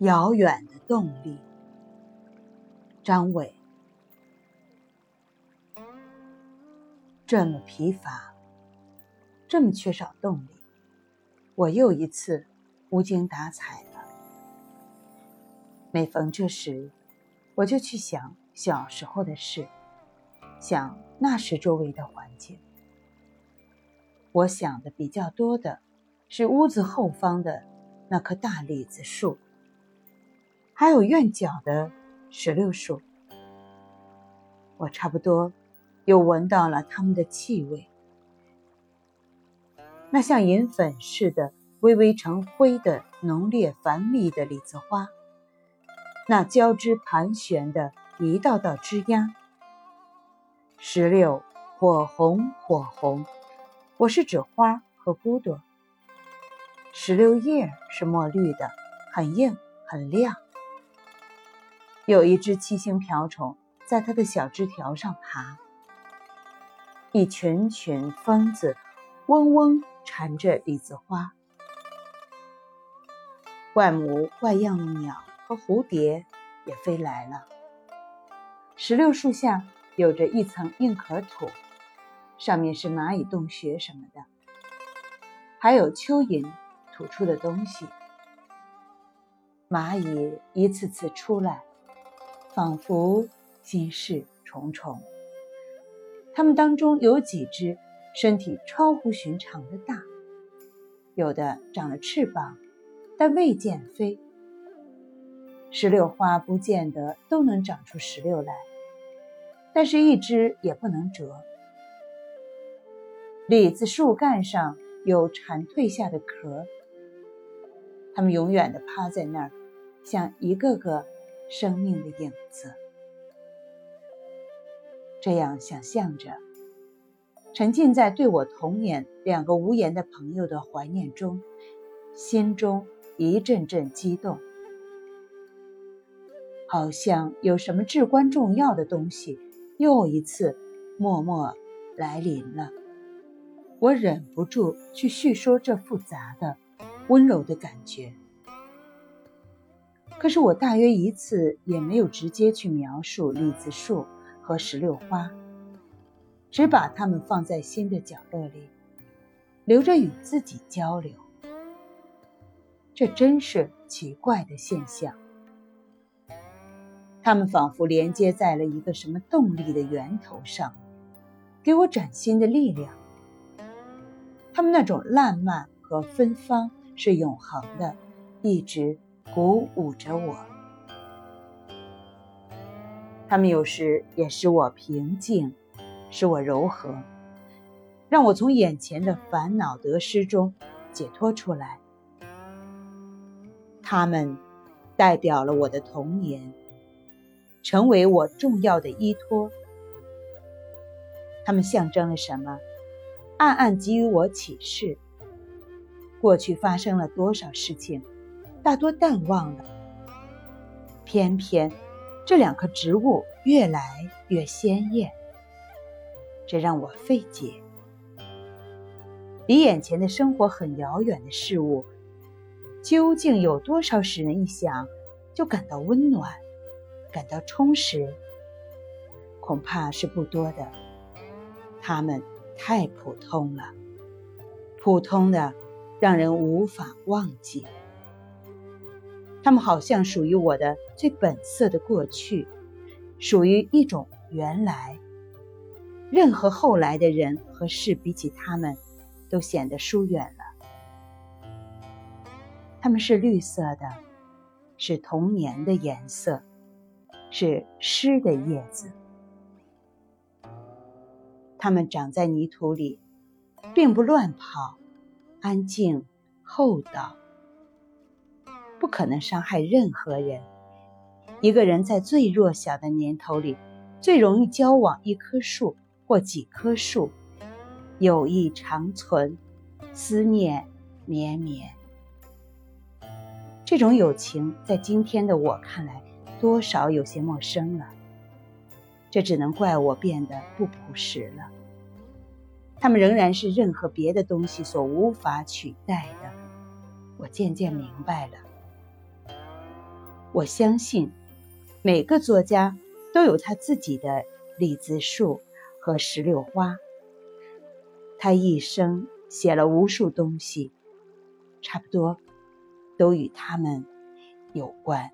遥远的动力，张伟。这么疲乏，这么缺少动力，我又一次无精打采了。每逢这时，我就去想小时候的事，想那时周围的环境。我想的比较多的是屋子后方的那棵大李子树。还有院角的石榴树，我差不多又闻到了它们的气味。那像银粉似的微微成灰的浓烈繁密的李子花，那交织盘旋的一道道枝桠，石榴火红火红，我是指花和骨朵。石榴叶是墨绿的，很硬很亮。有一只七星瓢虫在它的小枝条上爬，一群群蜂子嗡嗡缠着李子花，怪模怪样的鸟和蝴蝶也飞来了。石榴树下有着一层硬壳土，上面是蚂蚁洞穴什么的，还有蚯蚓吐出的东西。蚂蚁一次次出来。仿佛心事重重。它们当中有几只身体超乎寻常的大，有的长了翅膀，但未见飞。石榴花不见得都能长出石榴来，但是一只也不能折。李子树干上有蝉蜕下的壳，它们永远的趴在那儿，像一个个。生命的影子，这样想象着，沉浸在对我童年两个无言的朋友的怀念中，心中一阵阵激动，好像有什么至关重要的东西又一次默默来临了。我忍不住去叙说这复杂的、温柔的感觉。可是我大约一次也没有直接去描述李子树和石榴花，只把它们放在心的角落里，留着与自己交流。这真是奇怪的现象。它们仿佛连接在了一个什么动力的源头上，给我崭新的力量。它们那种烂漫和芬芳是永恒的，一直。鼓舞着我，他们有时也使我平静，使我柔和，让我从眼前的烦恼得失中解脱出来。他们代表了我的童年，成为我重要的依托。他们象征了什么？暗暗给予我启示。过去发生了多少事情？大多淡忘了，偏偏这两棵植物越来越鲜艳，这让我费解。离眼前的生活很遥远的事物，究竟有多少使人一想就感到温暖、感到充实？恐怕是不多的。它们太普通了，普通的让人无法忘记。他们好像属于我的最本色的过去，属于一种原来。任何后来的人和事比起他们，都显得疏远了。他们是绿色的，是童年的颜色，是湿的叶子。它们长在泥土里，并不乱跑，安静厚道。不可能伤害任何人。一个人在最弱小的年头里，最容易交往一棵树或几棵树，友谊长存，思念绵绵。这种友情在今天的我看来，多少有些陌生了。这只能怪我变得不朴实了。他们仍然是任何别的东西所无法取代的。我渐渐明白了。我相信，每个作家都有他自己的李子树和石榴花。他一生写了无数东西，差不多都与他们有关。